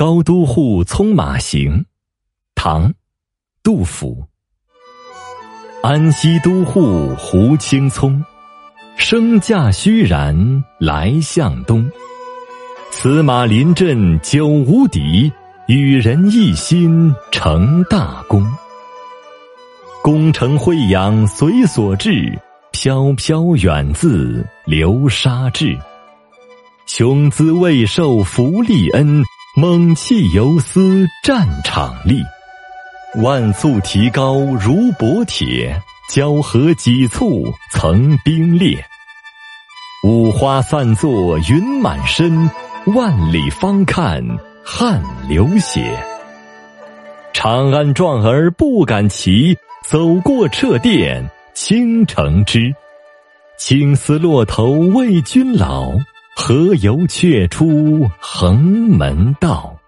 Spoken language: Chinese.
高都护匆马行，唐，杜甫。安西都护胡青葱，升驾虚然来向东。此马临阵久无敌，与人一心成大功。功成惠阳随所至，飘飘远自流沙至。雄姿未受福利恩，猛气犹思战场力。万速提高如薄铁，交合几簇曾冰裂。五花散作云满身，万里方看汗流血。长安壮儿不敢骑，走过掣殿倾城之。青丝落头为君老，何由却出横门道？